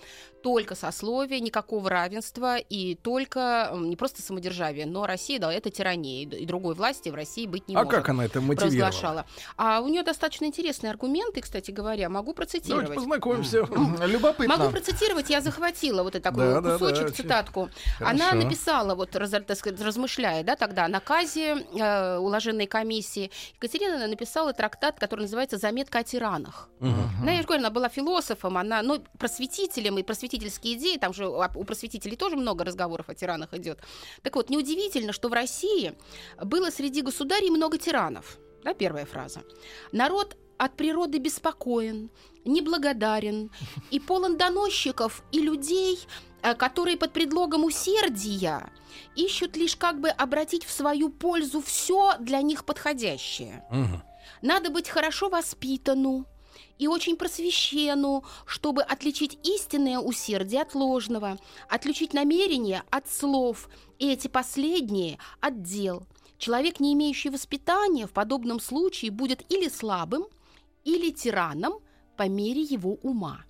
Speaker 3: только сословие, никакого равенства и только не просто самодержавие, но Россия, да, это тирания, и другой власти в России быть не
Speaker 2: а
Speaker 3: может.
Speaker 2: А как она это мотивировала?
Speaker 3: А у нее достаточно интересные аргументы, кстати говоря, могу процитировать.
Speaker 2: Давайте познакомимся.
Speaker 5: Любопытно.
Speaker 3: Могу процитировать, я захватила вот такую
Speaker 2: да,
Speaker 3: кусочек,
Speaker 2: да, да,
Speaker 3: цитатку. Хорошо. Она написала, вот, раз, так сказать, размышляя, да, тогда о наказе э, уложенной комиссии, Екатерина написала трактат, который называется «Заметка о тиранах». Угу. Она, я же говорю, она была философом, она, ну, просветителем, и просветительские идеи, там же у просветителей тоже много разговоров о тиранах идет. Так вот, неудивительно, что в России было среди государей много тиранов. Да, первая фраза. Народ от природы беспокоен, неблагодарен и полон доносчиков и людей, Э, которые под предлогом усердия ищут лишь как бы обратить в свою пользу все для них подходящее. Угу. Надо быть хорошо воспитану и очень просвещену, чтобы отличить истинное усердие от ложного, отличить намерение от слов, и эти последние от дел. Человек, не имеющий воспитания, в подобном случае будет или слабым, или тираном по мере его ума.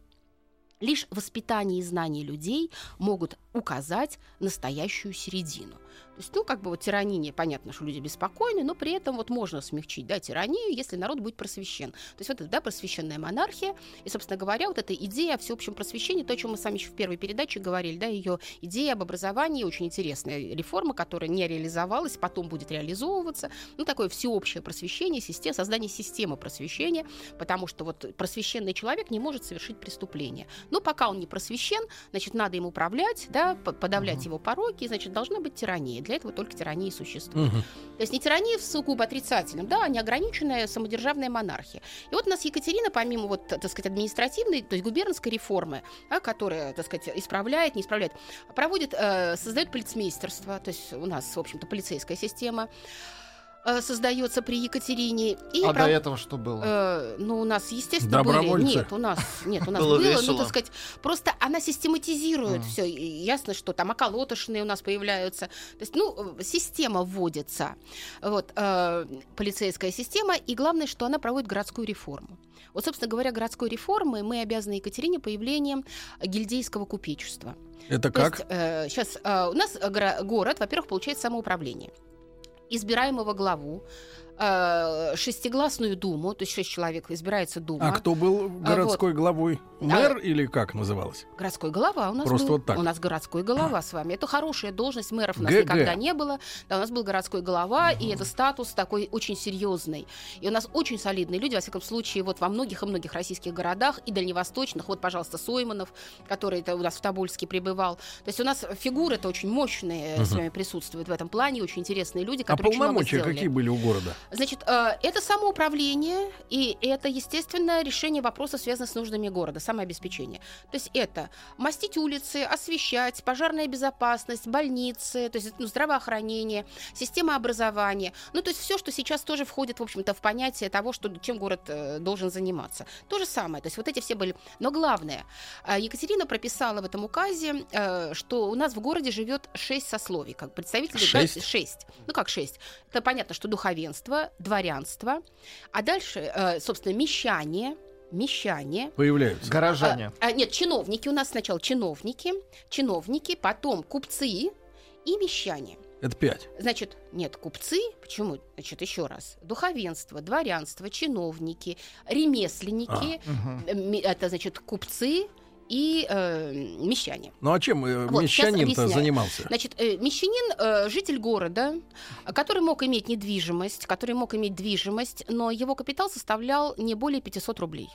Speaker 3: Лишь воспитание и знание людей могут указать настоящую середину – то есть, ну, как бы вот тирания, понятно, что люди беспокойны, но при этом вот можно смягчить, да, тиранию, если народ будет просвещен. То есть вот это, да, просвещенная монархия, и, собственно говоря, вот эта идея о всеобщем просвещении, то, о чем мы с вами еще в первой передаче говорили, да, ее идея об образовании, очень интересная реформа, которая не реализовалась, потом будет реализовываться, ну, такое всеобщее просвещение, система, создание системы просвещения, потому что вот просвещенный человек не может совершить преступление. Но пока он не просвещен, значит, надо им управлять, да, подавлять uh-huh. его пороки, значит, должна быть тирания для этого только тирания и существует. Угу. То есть не тирания в сугубо отрицательном, да, а неограниченная самодержавная монархия. И вот у нас Екатерина, помимо вот, так сказать, административной, то есть губернской реформы, да, которая, так сказать, исправляет, не исправляет, проводит, э, создает полицмейстерство, то есть у нас, в общем-то, полицейская система, создается при Екатерине. И
Speaker 5: А
Speaker 3: про-
Speaker 5: до этого что было?
Speaker 3: Э, ну, у нас, естественно, были...
Speaker 2: Добровольцы?
Speaker 3: Нет, у нас, нет, у (laughs) нас
Speaker 4: Было
Speaker 3: было, ну, так сказать, просто она систематизирует все. Ясно, что там околотошные у нас появляются. То есть, ну, э, система вводится. Вот, э, полицейская система. И главное, что она проводит городскую реформу. Вот, собственно говоря, городской реформы мы обязаны Екатерине появлением гильдейского купечества.
Speaker 2: Это
Speaker 3: То
Speaker 2: как?
Speaker 3: есть, сейчас у нас э, горо- город, во-первых, получает самоуправление. Избираемого главу, э, шестигласную думу, то есть шесть человек избирается дума.
Speaker 2: А кто был городской главой? Мэр или как называлось?
Speaker 3: Городской голова у нас
Speaker 2: Просто
Speaker 3: был.
Speaker 2: вот так.
Speaker 3: У нас городской голова с вами. Это хорошая должность, мэров у нас
Speaker 2: ГГ.
Speaker 3: никогда не было. Да, у нас был городской голова, и это статус такой очень серьезный. И у нас очень солидные люди, во всяком случае, вот во многих и многих российских городах и дальневосточных. Вот, пожалуйста, Сойманов, который это у нас в Тобольске пребывал. То есть у нас фигуры-то очень мощные э, с вами присутствуют в этом плане, очень интересные люди,
Speaker 2: А
Speaker 3: которые много
Speaker 2: полномочия какие были у города?
Speaker 3: Значит, э, это самоуправление, и это, естественно, решение вопросов, связанных с нуждами города, самообеспечение. То есть это мастить улицы, освещать, пожарная безопасность, больницы, то есть ну, здравоохранение, система образования. Ну, то есть все, что сейчас тоже входит, в общем-то, в понятие того, что, чем город э, должен заниматься. То же самое. То есть вот эти все были. Но главное, э, Екатерина прописала в этом указе, что у нас в городе живет шесть сословий, как представители... да,
Speaker 2: Шесть?
Speaker 3: шесть. Ну, как шесть? Это понятно, что духовенство, дворянство, а дальше, э, собственно, мещане, мещане,
Speaker 2: Появляются.
Speaker 5: Горожане.
Speaker 3: а, а, нет, чиновники у нас сначала чиновники, чиновники, потом купцы и мещане.
Speaker 2: Это пять.
Speaker 3: Значит, нет, купцы, почему? Значит, еще раз. Духовенство, дворянство, чиновники, ремесленники, э, ми- это значит купцы и э, мещане.
Speaker 2: Ну а чем э,
Speaker 3: Вот,
Speaker 2: мещанин-то занимался?
Speaker 3: Значит, э, мещанин, э, житель города, который мог иметь недвижимость, который мог иметь движимость, но его капитал составлял не более 500 рублей.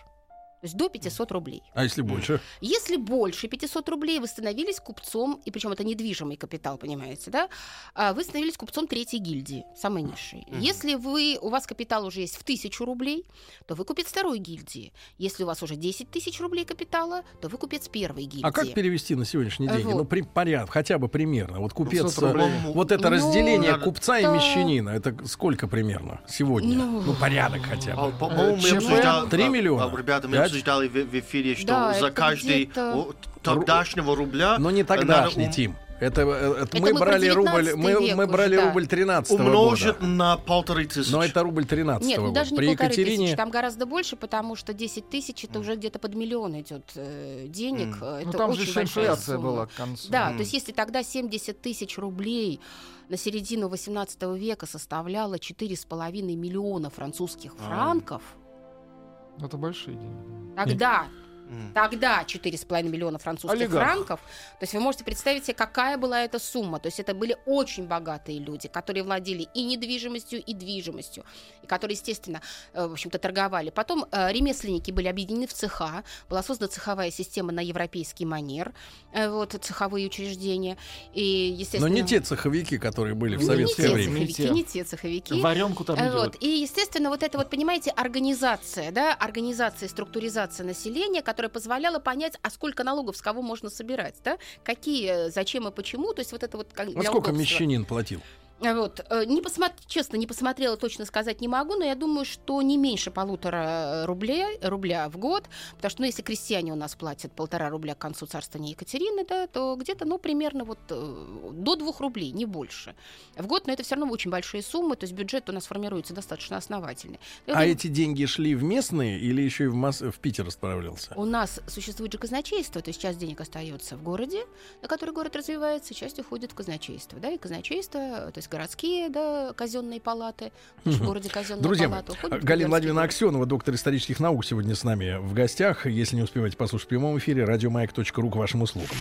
Speaker 3: То есть до 500 рублей.
Speaker 2: А если больше?
Speaker 3: Если больше 500 рублей, вы становились купцом, и причем это недвижимый капитал, понимаете, да? А Вы становились купцом третьей гильдии, самой низшей.
Speaker 4: Мгм.
Speaker 3: Если вы, у вас капитал уже есть в тысячу рублей, то вы купец второй гильдии. Если у вас уже 10 тысяч рублей капитала, то вы купец первой гильдии.
Speaker 2: А как перевести на сегодняшний день?
Speaker 3: Вот.
Speaker 2: Ну, при, поряд, хотя бы примерно. Вот купец,
Speaker 5: 500 рублей.
Speaker 2: э, вот это
Speaker 3: Ну,
Speaker 2: разделение
Speaker 4: надо-
Speaker 2: купца и мещанина, это сколько примерно сегодня?
Speaker 3: Ну.
Speaker 2: Ну, порядок хотя
Speaker 4: А,
Speaker 2: бы.
Speaker 4: По-моему, мы
Speaker 5: ЧП?
Speaker 4: обсуждали...
Speaker 2: Три
Speaker 4: а,
Speaker 2: миллиона?
Speaker 4: а, Ребята, мы Обсуждали в, в эфире, что
Speaker 3: Да,
Speaker 4: за
Speaker 3: это
Speaker 4: каждый тогдашнего рубля...
Speaker 2: Но не
Speaker 4: надо
Speaker 2: тогдашний,
Speaker 4: ум-
Speaker 2: Тим. Это, э, это
Speaker 3: Это
Speaker 2: мы
Speaker 3: мы
Speaker 2: брали рубль,
Speaker 3: 19
Speaker 2: мы, мы брали
Speaker 3: да.
Speaker 2: рубль 13
Speaker 4: Умножить
Speaker 2: года.
Speaker 4: на полторы тысячи.
Speaker 2: Но это рубль 13
Speaker 3: Нет, ну
Speaker 2: года.
Speaker 3: даже не
Speaker 2: При
Speaker 3: полторы
Speaker 2: Екатерине...
Speaker 3: тысячи, там гораздо больше, потому что 10 тысяч это уже где-то под миллион идет э, денег.
Speaker 4: Мгм.
Speaker 3: э,
Speaker 5: Ну
Speaker 3: Это
Speaker 5: там
Speaker 3: очень
Speaker 5: же инфляция
Speaker 3: сумма.
Speaker 5: была к концу.
Speaker 3: Да,
Speaker 4: Мгм.
Speaker 3: то есть если тогда 70 тысяч рублей на середину 18 века составляло 4,5 миллиона французских
Speaker 4: А.
Speaker 3: франков,
Speaker 5: Это большие деньги.
Speaker 3: тогда,
Speaker 4: М.
Speaker 3: тогда 4,5 миллиона французских
Speaker 5: Олигарх.
Speaker 3: франков, то есть вы можете представить себе, какая была эта сумма. То есть это были очень богатые люди, которые владели и недвижимостью, и движимостью, и которые, естественно, э, в общем-то, торговали. Потом э, ремесленники были объединены в цеха, была создана цеховая система на европейский манер, э, вот, цеховые учреждения, и,
Speaker 2: Но
Speaker 3: естественно...
Speaker 2: не те цеховики, которые были в
Speaker 5: Не
Speaker 2: советское
Speaker 3: не те
Speaker 2: время.
Speaker 5: Не
Speaker 3: цеховики,
Speaker 5: те.
Speaker 3: не те цеховики.
Speaker 5: Варенку там не
Speaker 3: Вот. И, естественно, вот это вот, понимаете, организация, да, организация, структуризация населения, которая позволяла понять, а сколько налогов с кого можно собирать, да, какие, зачем и почему, то есть вот это вот как
Speaker 2: А сколько
Speaker 3: удобства.
Speaker 2: мещанин платил?
Speaker 3: А Вот. э, Не посмотр... Честно, не посмотрела, точно сказать не могу, но я думаю, что не меньше полутора э, рублей, рубля в год, потому что, ну, если крестьяне у нас платят полтора рубля к концу царствования Екатерины, да, то где-то, ну, примерно вот э, до двух рублей, не больше в год, но это все равно очень большие суммы, то есть бюджет у нас формируется достаточно основательный. Вот
Speaker 2: А эти деньги шли в местные или еще и в, Мос- в Питер отправлялся?
Speaker 3: У нас существует же казначейство, то есть часть денег остается в городе, на который город развивается, часть уходит в казначейство, да, и казначейство, то есть городские, да, казенные палаты, в городе казенные
Speaker 2: Друзья
Speaker 3: уходят в
Speaker 2: Галина Владимировна. Аксенова, доктор исторических наук, сегодня с нами в гостях. Если не успеваете послушать в прямом эфире, радиомаяк.ру к вашим услугам.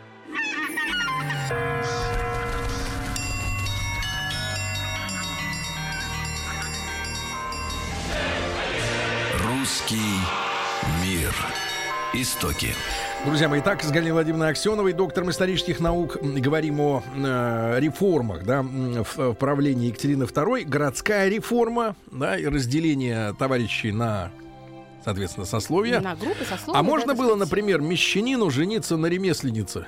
Speaker 1: Русский мир. Истоки.
Speaker 2: Друзья мои, итак, с Галиной Владимировной Аксеновой, доктором исторических наук, говорим о э, реформах да, в, в правлении Екатерины II. Городская реформа да, и разделение товарищей на, соответственно, сословия.
Speaker 3: На группы, сословия,
Speaker 2: А
Speaker 3: да,
Speaker 2: можно
Speaker 3: так
Speaker 2: было,
Speaker 3: сказать.
Speaker 2: например, мещанину жениться на ремесленнице?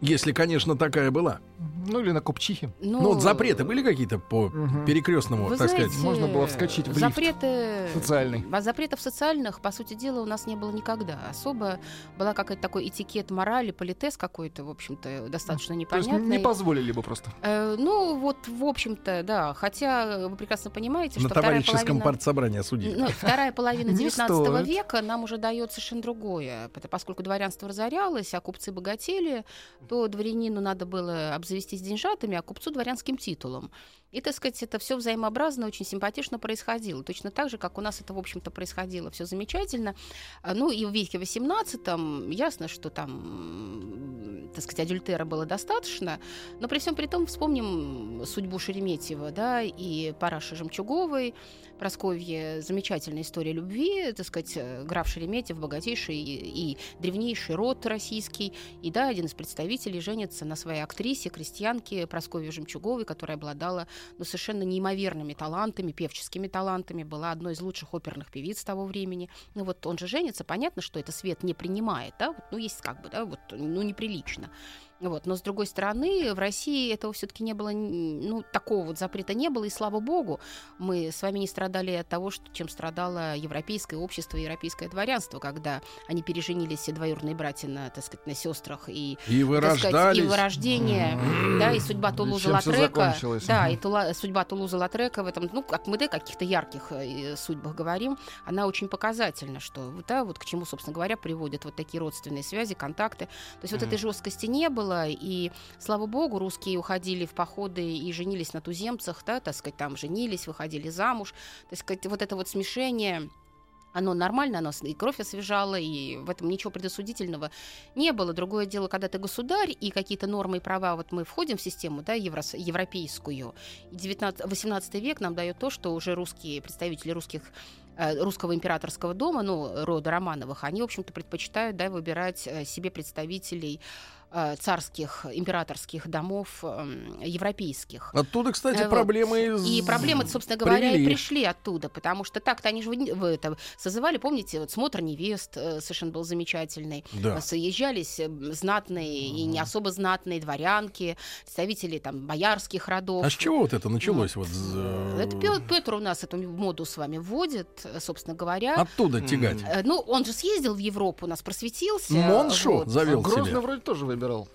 Speaker 2: Если, конечно, такая была.
Speaker 5: Ну или на Купчихе.
Speaker 2: Ну, вот запреты были какие-то по
Speaker 5: Мгм.
Speaker 2: перекрестному,
Speaker 3: Вы
Speaker 2: так
Speaker 3: знаете,
Speaker 2: сказать?
Speaker 5: можно было вскочить в лифт
Speaker 3: запреты
Speaker 5: социальный.
Speaker 3: А запретов социальных, по сути дела, у нас не было никогда. Особо была какой-то такой этикет морали, политез какой-то, в общем-то, достаточно
Speaker 5: То есть
Speaker 3: непонятный.
Speaker 5: не позволили бы просто.
Speaker 3: Э, ну, вот, в общем-то, да. Хотя вы прекрасно понимаете,
Speaker 2: На
Speaker 3: что вторая
Speaker 2: товарищеском
Speaker 3: половина...
Speaker 2: партсобрании осудили.
Speaker 3: Ну, вторая половина (laughs)
Speaker 5: Не
Speaker 3: 19
Speaker 5: стоит.
Speaker 3: века нам уже дает совершенно другое. Поскольку дворянство разорялось, а купцы богатели, то дворянину надо было обзавестись деньжатами, а купцу дворянским титулом. И, так сказать, это все взаимообразно, очень симпатично происходило. Точно так же, как у нас это, в общем-то, происходило все замечательно. А, Ну, и в веке 18 ясно, что там, так сказать, адюльтера было достаточно, но при всем при том вспомним судьбу Шереметьева, да, и Параши Жемчуговой, Просковье замечательная история любви, так сказать, граф Шереметьев, богатейший и, и древнейший род российский, и да, один из представителей женится на своей актрисе, крестьянке Просковье Жемчуговой, которая обладала ну, совершенно неимоверными талантами, певческими талантами, была одной из лучших оперных певиц того времени. Ну вот он же женится, понятно, что это свет не принимает, да, ну есть как бы, да, вот, ну неприлично. Вот. Но с другой стороны, в России этого все-таки не было, ну, такого вот запрета не было, и слава богу, мы с вами не страдали от того, что, чем страдало европейское общество европейское дворянство, когда они переженились все двоюродные братья на, так сказать, на сестрах и
Speaker 2: И вы
Speaker 3: так сказать,
Speaker 2: рождались.
Speaker 3: и вырождение, да, и судьба Тулуза Латрека, да, и Тула- судьба Тулуза Латрека в этом, ну, как мы, да, каких-то ярких э, судьбах говорим, она очень показательна, что, да, вот к чему, собственно говоря, приводят вот такие родственные связи, контакты. То есть вот этой жесткости не было, и, слава богу, русские уходили в походы и женились на туземцах, да, так сказать, там женились, выходили замуж, так сказать, вот это вот смешение оно нормально, оно и кровь освежало, и в этом ничего предосудительного не было. Другое дело, когда ты государь, и какие-то нормы и права, вот мы входим в систему, да, еврос- европейскую, и 19, 18 век нам дает то, что уже русские, представители русских э, русского императорского дома, ну, рода Романовых, они, в общем-то, предпочитают, да, выбирать э, себе представителей царских, императорских домов эм, европейских.
Speaker 2: Оттуда, кстати,
Speaker 3: Э, вот.
Speaker 2: проблемы из...
Speaker 3: И проблемы, собственно говоря,
Speaker 2: привели.
Speaker 3: и пришли оттуда, потому что так-то они же в, в это созывали, помните, вот смотр невест э, совершенно был замечательный.
Speaker 2: Да.
Speaker 3: Съезжались э, знатные и не особо знатные дворянки, представители там боярских родов.
Speaker 2: А с чего вот это началось? Вот, з-
Speaker 3: Это Петр у нас эту моду с вами вводит, э, собственно говоря.
Speaker 2: Оттуда тягать.
Speaker 3: Э, Ну, он же съездил в Европу, у нас просветился.
Speaker 2: Моншу
Speaker 3: вот.
Speaker 2: завел
Speaker 5: Грозный
Speaker 2: себе.
Speaker 5: вроде тоже выбирал.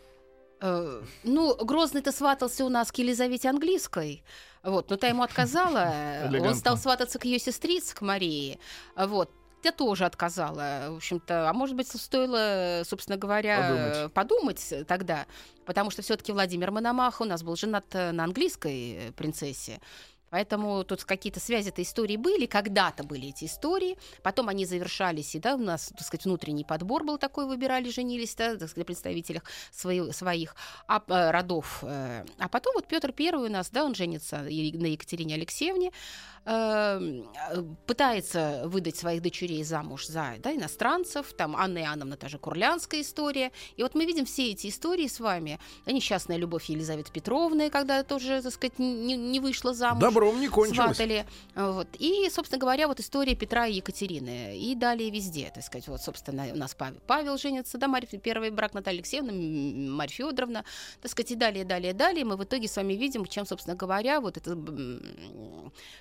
Speaker 3: Э, Ну, Грозный-то сватался у нас к Елизавете Английской. Вот, но та ему отказала. (laughs) Он стал свататься к ее сестрице, к Марии. Вот. Я тоже отказала, в общем-то. А может быть, стоило, собственно говоря, подумать, тогда. Потому что все-таки Владимир Мономах у нас был женат э, на английской э, принцессе. Поэтому тут какие-то связи-то истории были, когда-то были эти истории, потом они завершались, и да, у нас, так сказать, внутренний подбор был такой, выбирали, женились, да, так сказать, представителях свои- своих а, э, родов. э. А потом вот Петр Первый у нас, да, он женится на Екатерине Алексеевне, э, пытается выдать своих дочерей замуж за да, иностранцев, там Анна Иоанновна, та же Курлянская история. И вот мы видим все эти истории с вами. Несчастная любовь Елизаветы Петровны, когда тоже, так сказать, не, не вышла замуж
Speaker 2: Добром не кончилось.
Speaker 3: сватали. Вот. И, собственно говоря, вот история Петра и Екатерины. И далее везде, так сказать. Вот, собственно, у нас Павел, Павел женится, да, Марья, первый брак Наталья Алексеевна, Марья Федоровна, так сказать, и далее, далее, далее. Мы в итоге с вами видим, чем, собственно говоря, вот это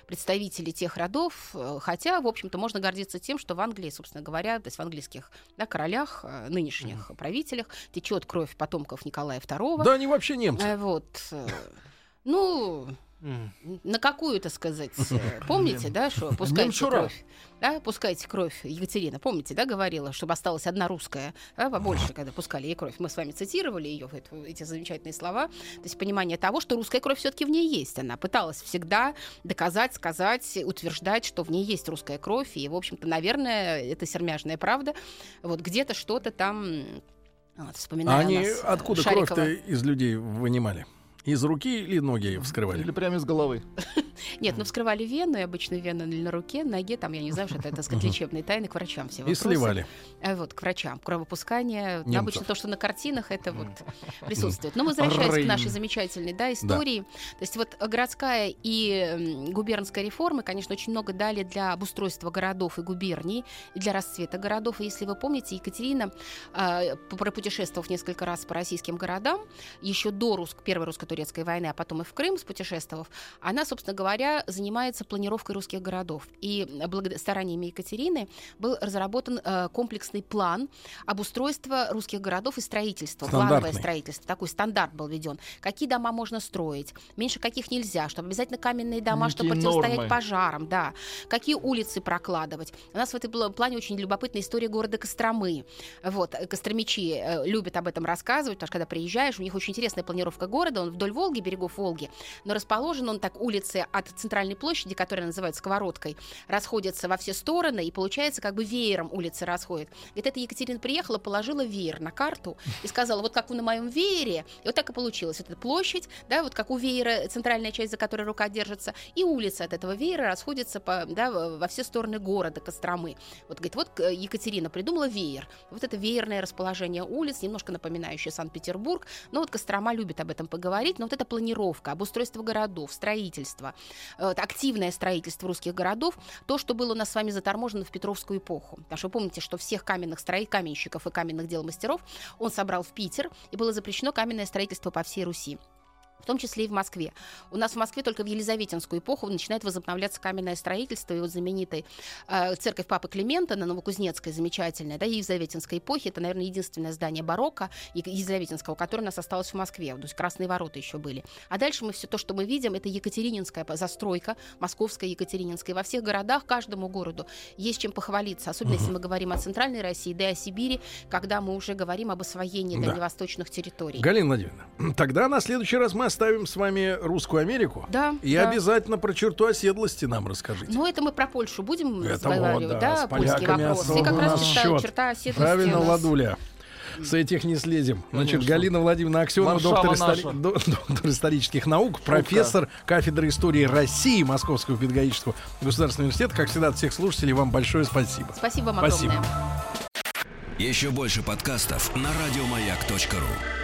Speaker 3: представители тех родов, э, хотя, в общем-то, можно гордиться тем, что в Англии, собственно говоря, то есть в английских да, королях, э, нынешних правителях течет кровь потомков Николая II.
Speaker 2: Да, они вообще немцы.
Speaker 3: Э, Вот. э, Ну, На какую, так сказать, э, помните, да, что пускайте кровь, да, пускайте кровь, Екатерина, помните, да, говорила, чтобы осталась одна русская, да, побольше, когда пускали ей кровь. Мы с вами цитировали ее, эти замечательные слова, то есть понимание того, что русская кровь все-таки в ней есть. Она пыталась всегда доказать, сказать, утверждать, что в ней есть русская кровь, и, в общем-то, наверное, это сермяжная правда. Вот где-то что-то там вот,
Speaker 2: А
Speaker 3: вспоминая
Speaker 2: они
Speaker 3: нас, э,
Speaker 2: откуда
Speaker 3: Шарикова.
Speaker 2: кровь-то из людей вынимали? Из руки или ноги вскрывали?
Speaker 5: Или прямо из головы.
Speaker 3: Нет, ну вскрывали вену, и обычно вена на руке, ноге, там, я не знаю, что это, так сказать, лечебные тайны к врачам все
Speaker 2: И
Speaker 3: вопросы.
Speaker 2: сливали.
Speaker 3: А Вот, к врачам. Кровопускание.
Speaker 2: Немцев.
Speaker 3: Обычно то, что на картинах, это вот присутствует. Но возвращаясь
Speaker 2: Рейн.
Speaker 3: к нашей замечательной да, истории. То есть вот городская и губернская реформы, конечно, очень много дали для обустройства городов и губерний, и для расцвета городов. И если вы помните, Екатерина, э, пропутешествовав несколько раз по российским городам, еще до рус- Первой русско-турецкой войны, а потом и в Крым спутешествовав, она, собственно говоря, занимается планировкой русских городов. И благодаря стараниями Екатерины был разработан э, комплексный план обустройства русских городов и строительства, плановое строительство. Такой стандарт был введен. Какие дома можно строить, меньше каких нельзя, чтобы обязательно каменные дома, чтобы
Speaker 5: Некие
Speaker 3: противостоять
Speaker 5: нормы.
Speaker 3: пожарам, да. Какие улицы прокладывать. У нас в этом пл- плане очень любопытная история города Костромы. Вот, э, костромичи э, любят об этом рассказывать, потому что когда приезжаешь, у них очень интересная планировка города, он вдоль Волги, берегов Волги, но расположен он так, улицы от центральной площади, которая называется Сковородкой, расходятся во все стороны, и получается как бы веером улицы расходят. Говорит, это Екатерина приехала, положила веер на карту и сказала, вот как вы на моем веере, и вот так и получилось. Вот эта площадь, да, вот как у веера центральная часть, за которой рука держится, и улицы от этого веера расходятся по, да, во во все стороны города Костромы. Вот, говорит, вот э, Екатерина придумала веер. Вот это веерное расположение улиц, немножко напоминающее Санкт-Петербург. Но вот Кострома любит об этом поговорить. Но вот эта планировка, обустройство городов, строительство, э, активное строительство русских городов, то, что было у нас с вами заторможено в Петровскую эпоху. Потому что вы помните, что всех каменных строителей, каменщиков и каменных дел мастеров он собрал в Питер, и было запрещено каменное строительство по всей Руси в том числе и в Москве. У нас в Москве только в Елизаветинскую эпоху начинает возобновляться каменное строительство, и вот знаменитая э, церковь Папы Климента на Новокузнецкой, замечательная, да, Елизаветинской эпохи, это, наверное, единственное здание барокко Елизаветинского, которое у нас осталось в Москве, то есть Красные ворота еще были. А дальше мы все то, что мы видим, это Екатерининская застройка, московская Екатерининская. Во всех городах, каждому городу есть чем похвалиться, особенно если мы говорим о Центральной России, да и о Сибири, когда мы уже говорим об освоении
Speaker 2: Да.
Speaker 3: дальневосточных территорий.
Speaker 2: Галина Владимировна, тогда на следующий раз мы оставим с вами русскую Америку.
Speaker 3: Да,
Speaker 2: И
Speaker 3: да.
Speaker 2: обязательно про черту оседлости нам расскажите.
Speaker 3: Ну, это мы про Польшу будем
Speaker 2: Это
Speaker 3: разговаривать,
Speaker 2: вот, да,
Speaker 3: да,
Speaker 2: с
Speaker 3: польский вопрос. И как
Speaker 2: у
Speaker 3: раз
Speaker 2: счет.
Speaker 3: черта оседлости
Speaker 2: Правильно,
Speaker 3: у нас.
Speaker 2: Ладуля. С этих не слезем. Значит,
Speaker 5: Конечно.
Speaker 2: Галина Владимировна Аксенова, доктор, истори- доктор исторических наук, профессор кафедры истории России Московского педагогического государственного университета. Как всегда, от всех слушателей вам большое спасибо.
Speaker 3: Спасибо вам
Speaker 2: Спасибо.
Speaker 3: огромное.
Speaker 1: Еще больше подкастов на радиомаяк.ру.